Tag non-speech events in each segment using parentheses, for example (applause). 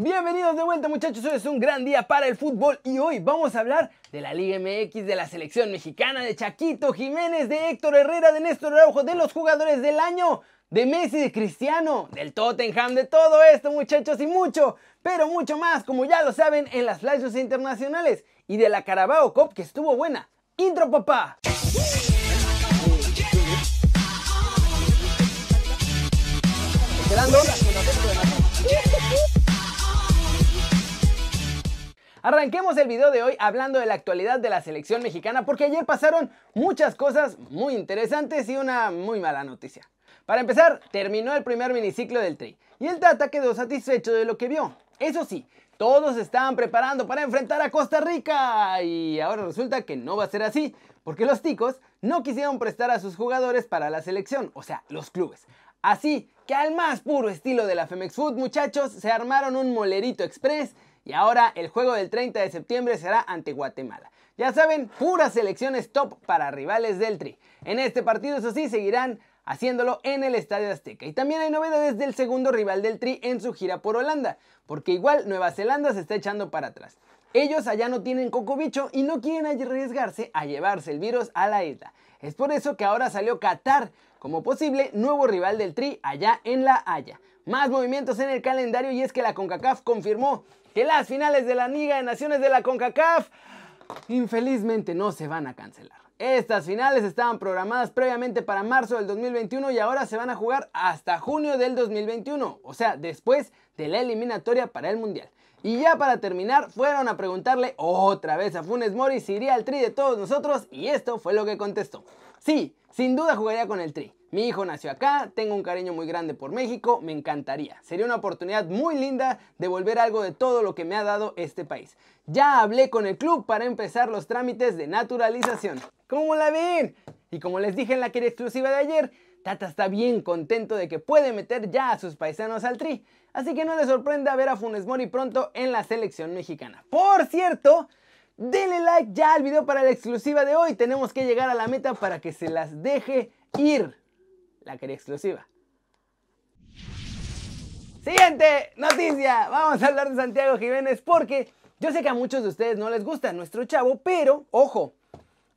Bienvenidos de vuelta muchachos, hoy es un gran día para el fútbol y hoy vamos a hablar de la Liga MX, de la selección mexicana, de Chaquito Jiménez, de Héctor Herrera, de Néstor Araujo, de los jugadores del año, de Messi, de Cristiano, del Tottenham, de todo esto muchachos y mucho, pero mucho más, como ya lo saben, en las flashes internacionales y de la Carabao Cup que estuvo buena. Intro papá. Arranquemos el video de hoy hablando de la actualidad de la selección mexicana porque ayer pasaron muchas cosas muy interesantes y una muy mala noticia. Para empezar, terminó el primer miniciclo del Tri y el Tata quedó satisfecho de lo que vio. Eso sí, todos estaban preparando para enfrentar a Costa Rica y ahora resulta que no va a ser así porque los ticos no quisieron prestar a sus jugadores para la selección, o sea, los clubes. Así que al más puro estilo de la Femex Food, muchachos, se armaron un molerito express y ahora el juego del 30 de septiembre será ante Guatemala. Ya saben, puras selecciones top para rivales del Tri. En este partido, eso sí, seguirán haciéndolo en el Estadio Azteca. Y también hay novedades del segundo rival del Tri en su gira por Holanda, porque igual Nueva Zelanda se está echando para atrás. Ellos allá no tienen coco bicho y no quieren arriesgarse a llevarse el virus a la isla. Es por eso que ahora salió Qatar como posible nuevo rival del Tri allá en La Haya. Más movimientos en el calendario y es que la CONCACAF confirmó que las finales de la Liga de Naciones de la CONCACAF infelizmente no se van a cancelar. Estas finales estaban programadas previamente para marzo del 2021 y ahora se van a jugar hasta junio del 2021, o sea, después de la eliminatoria para el Mundial. Y ya para terminar, fueron a preguntarle otra vez a Funes Mori si iría al tri de todos nosotros y esto fue lo que contestó. Sí, sin duda jugaría con el tri. Mi hijo nació acá, tengo un cariño muy grande por México, me encantaría. Sería una oportunidad muy linda de volver algo de todo lo que me ha dado este país. Ya hablé con el club para empezar los trámites de naturalización. ¿Cómo la ven? Y como les dije en la querida exclusiva de ayer, Tata está bien contento de que puede meter ya a sus paisanos al tri. Así que no le sorprenda ver a Funes Mori pronto en la selección mexicana. Por cierto, denle like ya al video para la exclusiva de hoy. Tenemos que llegar a la meta para que se las deje ir la quería exclusiva. Siguiente noticia. Vamos a hablar de Santiago Jiménez porque yo sé que a muchos de ustedes no les gusta nuestro chavo, pero ojo,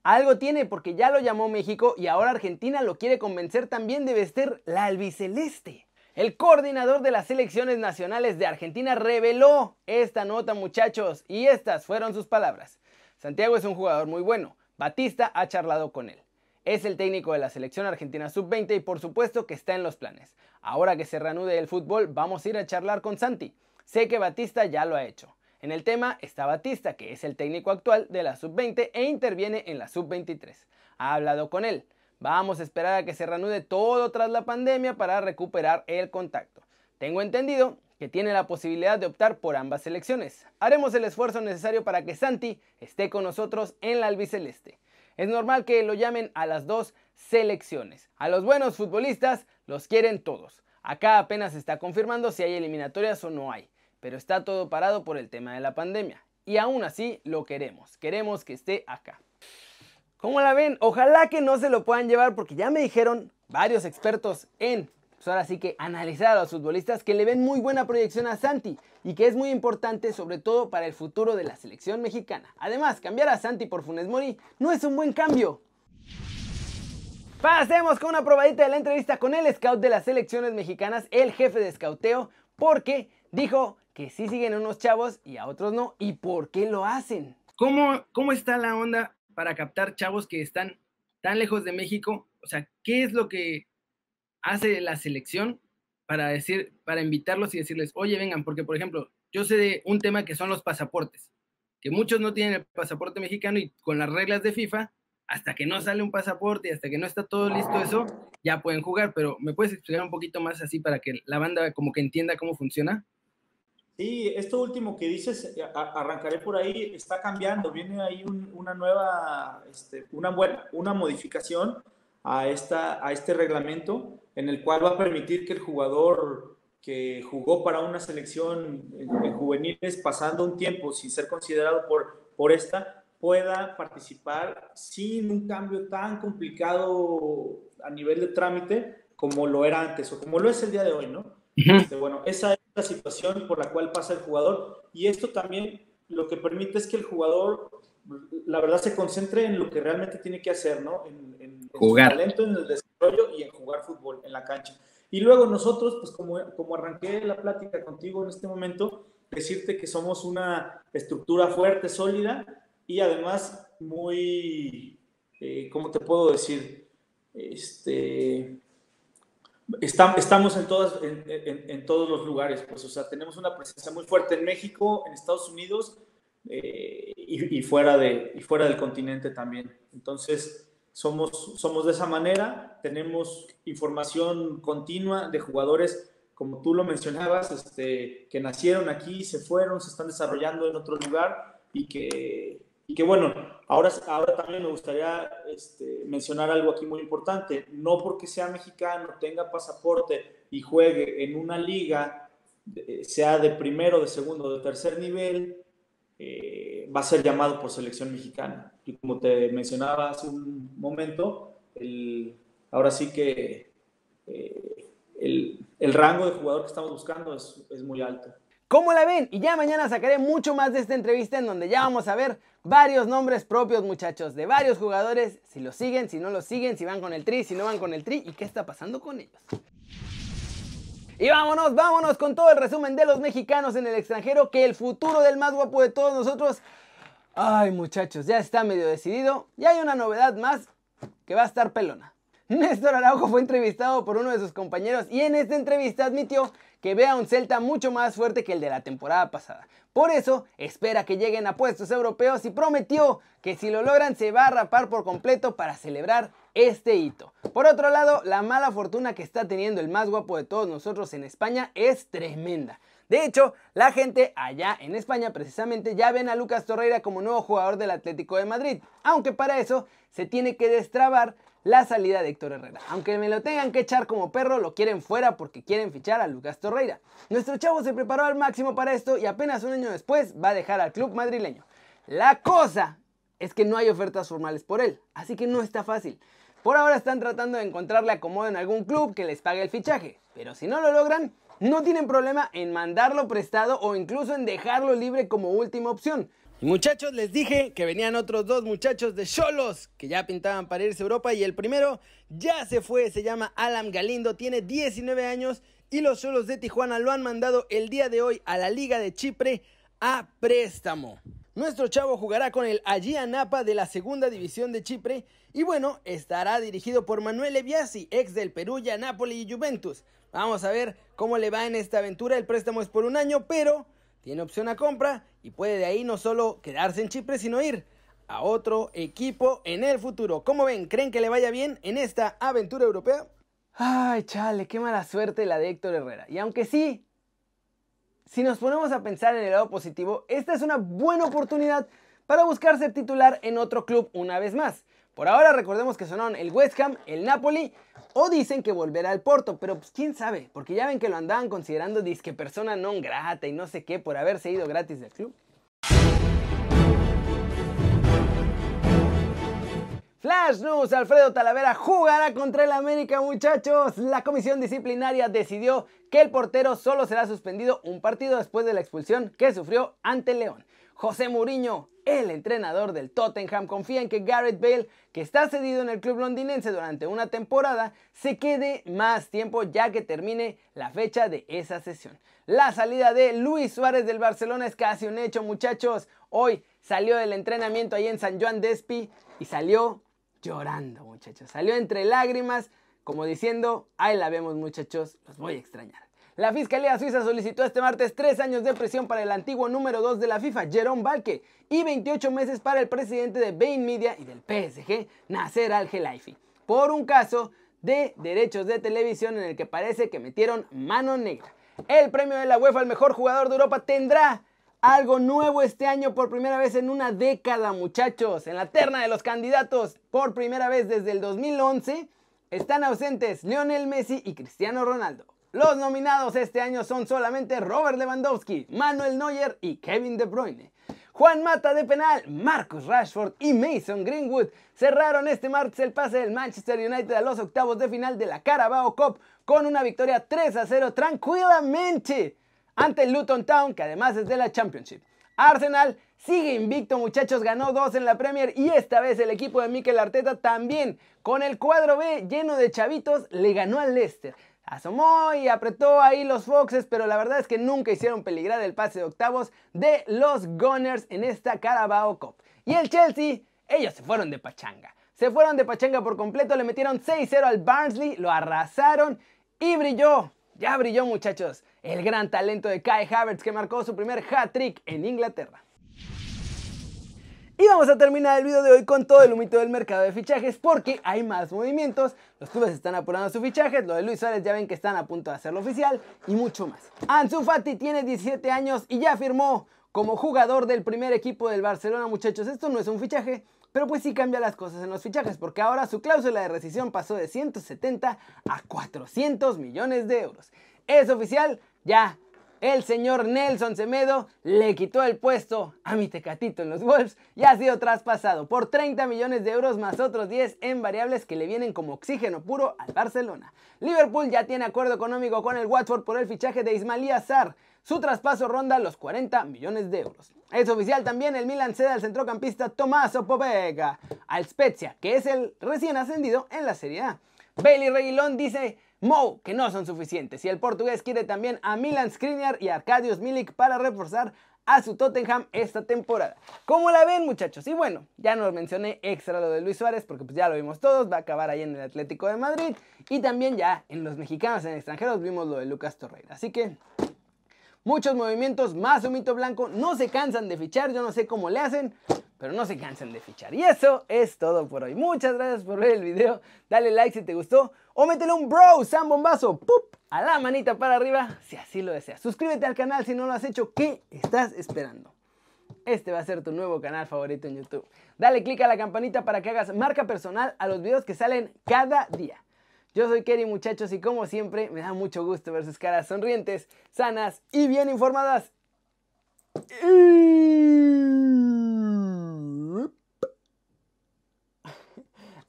algo tiene porque ya lo llamó México y ahora Argentina lo quiere convencer también de vestir la albiceleste. El coordinador de las selecciones nacionales de Argentina reveló esta nota muchachos y estas fueron sus palabras. Santiago es un jugador muy bueno. Batista ha charlado con él. Es el técnico de la selección argentina sub-20 y por supuesto que está en los planes. Ahora que se reanude el fútbol, vamos a ir a charlar con Santi. Sé que Batista ya lo ha hecho. En el tema está Batista, que es el técnico actual de la sub-20 e interviene en la sub-23. Ha hablado con él. Vamos a esperar a que se reanude todo tras la pandemia para recuperar el contacto. Tengo entendido que tiene la posibilidad de optar por ambas selecciones. Haremos el esfuerzo necesario para que Santi esté con nosotros en la albiceleste. Es normal que lo llamen a las dos selecciones. A los buenos futbolistas los quieren todos. Acá apenas está confirmando si hay eliminatorias o no hay, pero está todo parado por el tema de la pandemia. Y aún así lo queremos, queremos que esté acá. ¿Cómo la ven? Ojalá que no se lo puedan llevar porque ya me dijeron varios expertos en pues ahora sí que analizar a los futbolistas que le ven muy buena proyección a Santi y que es muy importante sobre todo para el futuro de la selección mexicana. Además, cambiar a Santi por Funes Mori no es un buen cambio. Pasemos con una probadita de la entrevista con el scout de las selecciones mexicanas, el jefe de scouteo, porque dijo que sí siguen a unos chavos y a otros no, y por qué lo hacen. ¿Cómo, cómo está la onda para captar chavos que están tan lejos de México? O sea, ¿qué es lo que hace la selección para decir, para invitarlos y decirles, oye, vengan, porque por ejemplo, yo sé de un tema que son los pasaportes, que muchos no tienen el pasaporte mexicano y con las reglas de FIFA, hasta que no sale un pasaporte y hasta que no está todo listo eso, ya pueden jugar, pero ¿me puedes explicar un poquito más así para que la banda como que entienda cómo funciona? Sí, esto último que dices, arrancaré por ahí, está cambiando, viene ahí una nueva, este, una buena, una modificación a, esta, a este reglamento en el cual va a permitir que el jugador que jugó para una selección en, juveniles pasando un tiempo sin ser considerado por, por esta, pueda participar sin un cambio tan complicado a nivel de trámite como lo era antes o como lo es el día de hoy, ¿no? Este, bueno, esa es la situación por la cual pasa el jugador. Y esto también lo que permite es que el jugador, la verdad, se concentre en lo que realmente tiene que hacer, ¿no? En, jugar. en talento, en el desarrollo y en jugar fútbol en la cancha. Y luego nosotros, pues como, como arranqué la plática contigo en este momento, decirte que somos una estructura fuerte, sólida y además muy, eh, ¿cómo te puedo decir? Este, estamos en, todas, en, en, todos los lugares, pues, o sea, tenemos una presencia muy fuerte en México, en Estados Unidos eh, y, y, fuera de, y fuera del continente también. Entonces, somos, somos de esa manera, tenemos información continua de jugadores, como tú lo mencionabas, este, que nacieron aquí, se fueron, se están desarrollando en otro lugar y que, y que bueno, ahora, ahora también me gustaría este, mencionar algo aquí muy importante. No porque sea mexicano, tenga pasaporte y juegue en una liga, sea de primero, de segundo, de tercer nivel, eh, va a ser llamado por selección mexicana. Y como te mencionaba hace un momento, el, ahora sí que eh, el, el, rango de jugador que estamos buscando es, es muy alto. ¿Cómo la ven? Y ya mañana sacaré mucho más de esta entrevista en donde ya vamos a ver varios nombres propios, muchachos, de varios jugadores, si los siguen, si no los siguen, si van con el tri, si no van con el tri y qué está pasando con ellos. Y vámonos, vámonos con todo el resumen de los mexicanos en el extranjero, que el futuro del más guapo de todos nosotros, ay muchachos, ya está medio decidido y hay una novedad más que va a estar pelona. (laughs) Néstor Araujo fue entrevistado por uno de sus compañeros y en esta entrevista admitió que ve a un Celta mucho más fuerte que el de la temporada pasada. Por eso espera que lleguen a puestos europeos y prometió que si lo logran se va a rapar por completo para celebrar este hito. Por otro lado, la mala fortuna que está teniendo el más guapo de todos nosotros en España es tremenda. De hecho, la gente allá en España precisamente ya ven a Lucas Torreira como nuevo jugador del Atlético de Madrid, aunque para eso se tiene que destrabar la salida de Héctor Herrera. Aunque me lo tengan que echar como perro, lo quieren fuera porque quieren fichar a Lucas Torreira. Nuestro chavo se preparó al máximo para esto y apenas un año después va a dejar al club madrileño. La cosa es que no hay ofertas formales por él, así que no está fácil. Por ahora están tratando de encontrarle acomodo en algún club que les pague el fichaje, pero si no lo logran, no tienen problema en mandarlo prestado o incluso en dejarlo libre como última opción. Muchachos, les dije que venían otros dos muchachos de Cholos que ya pintaban para irse a Europa y el primero ya se fue, se llama Alan Galindo, tiene 19 años y los Cholos de Tijuana lo han mandado el día de hoy a la Liga de Chipre a préstamo. Nuestro chavo jugará con el Agia Napa de la segunda división de Chipre y bueno, estará dirigido por Manuel Eviasi, ex del Perugia, Napoli y Juventus. Vamos a ver cómo le va en esta aventura, el préstamo es por un año, pero tiene opción a compra y puede de ahí no solo quedarse en Chipre, sino ir a otro equipo en el futuro. ¿Cómo ven? ¿Creen que le vaya bien en esta aventura europea? Ay, chale, qué mala suerte la de Héctor Herrera. Y aunque sí, si nos ponemos a pensar en el lado positivo, esta es una buena oportunidad para buscar ser titular en otro club una vez más. Por ahora recordemos que sonaron el West Ham, el Napoli o dicen que volverá al Porto, pero pues quién sabe, porque ya ven que lo andaban considerando disque persona non grata y no sé qué por haberse ido gratis del club. Flash News, Alfredo Talavera jugará contra el América muchachos. La comisión disciplinaria decidió que el portero solo será suspendido un partido después de la expulsión que sufrió ante León. José Mourinho, el entrenador del Tottenham, confía en que Gareth Bale, que está cedido en el club londinense durante una temporada, se quede más tiempo ya que termine la fecha de esa sesión. La salida de Luis Suárez del Barcelona es casi un hecho, muchachos. Hoy salió del entrenamiento ahí en San Juan Despi y salió llorando, muchachos. Salió entre lágrimas, como diciendo, ahí la vemos, muchachos, los voy a extrañar. La Fiscalía Suiza solicitó este martes tres años de prisión para el antiguo número 2 de la FIFA, Jerome Balke, y 28 meses para el presidente de Bain Media y del PSG, Nasser Al-Khelaifi, por un caso de derechos de televisión en el que parece que metieron mano negra. El premio de la UEFA al mejor jugador de Europa tendrá algo nuevo este año por primera vez en una década, muchachos. En la terna de los candidatos, por primera vez desde el 2011, están ausentes Lionel Messi y Cristiano Ronaldo. Los nominados este año son solamente Robert Lewandowski, Manuel Neuer y Kevin De Bruyne. Juan Mata de penal, Marcus Rashford y Mason Greenwood cerraron este martes el pase del Manchester United a los octavos de final de la Carabao Cup con una victoria 3 a 0 tranquilamente ante el Luton Town, que además es de la Championship. Arsenal sigue invicto, muchachos, ganó dos en la Premier y esta vez el equipo de Mikel Arteta también, con el cuadro B lleno de chavitos, le ganó al Leicester. Asomó y apretó ahí los Foxes, pero la verdad es que nunca hicieron peligrar el pase de octavos de los Gunners en esta Carabao Cup. Y el Chelsea, ellos se fueron de pachanga. Se fueron de pachanga por completo, le metieron 6-0 al Barnsley, lo arrasaron y brilló. Ya brilló muchachos, el gran talento de Kai Havertz que marcó su primer hat-trick en Inglaterra. Y vamos a terminar el video de hoy con todo el humito del mercado de fichajes porque hay más movimientos, los clubes están apurando sus fichajes, lo de Luis Suárez ya ven que están a punto de hacerlo oficial y mucho más. Ansu Fati tiene 17 años y ya firmó como jugador del primer equipo del Barcelona muchachos. Esto no es un fichaje, pero pues sí cambia las cosas en los fichajes porque ahora su cláusula de rescisión pasó de 170 a 400 millones de euros. Es oficial, ya el señor Nelson Semedo le quitó el puesto a mi tecatito en los Wolves y ha sido traspasado por 30 millones de euros más otros 10 en variables que le vienen como oxígeno puro al Barcelona. Liverpool ya tiene acuerdo económico con el Watford por el fichaje de Ismailí Azar. Su traspaso ronda los 40 millones de euros. Es oficial también el Milan cede al centrocampista Tommaso Pobega al Spezia, que es el recién ascendido en la Serie A. Bailey Reguilón dice Mo, que no son suficientes. Y el portugués quiere también a Milan Skriniar y Arkadiusz Milik para reforzar a su Tottenham esta temporada. ¿Cómo la ven, muchachos? Y bueno, ya no mencioné extra lo de Luis Suárez porque pues ya lo vimos todos, va a acabar ahí en el Atlético de Madrid y también ya en los mexicanos en extranjeros vimos lo de Lucas Torreira. Así que muchos movimientos, más un mito blanco, no se cansan de fichar, yo no sé cómo le hacen, pero no se cansan de fichar. Y eso es todo por hoy. Muchas gracias por ver el video. Dale like si te gustó. O métele un bro, Sam Bombazo, ¡pup! a la manita para arriba si así lo deseas. Suscríbete al canal si no lo has hecho. ¿Qué estás esperando? Este va a ser tu nuevo canal favorito en YouTube. Dale click a la campanita para que hagas marca personal a los videos que salen cada día. Yo soy Kerry muchachos y como siempre me da mucho gusto ver sus caras sonrientes, sanas y bien informadas.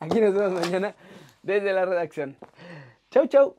Aquí nos vemos mañana desde la redacción. Chau, chau.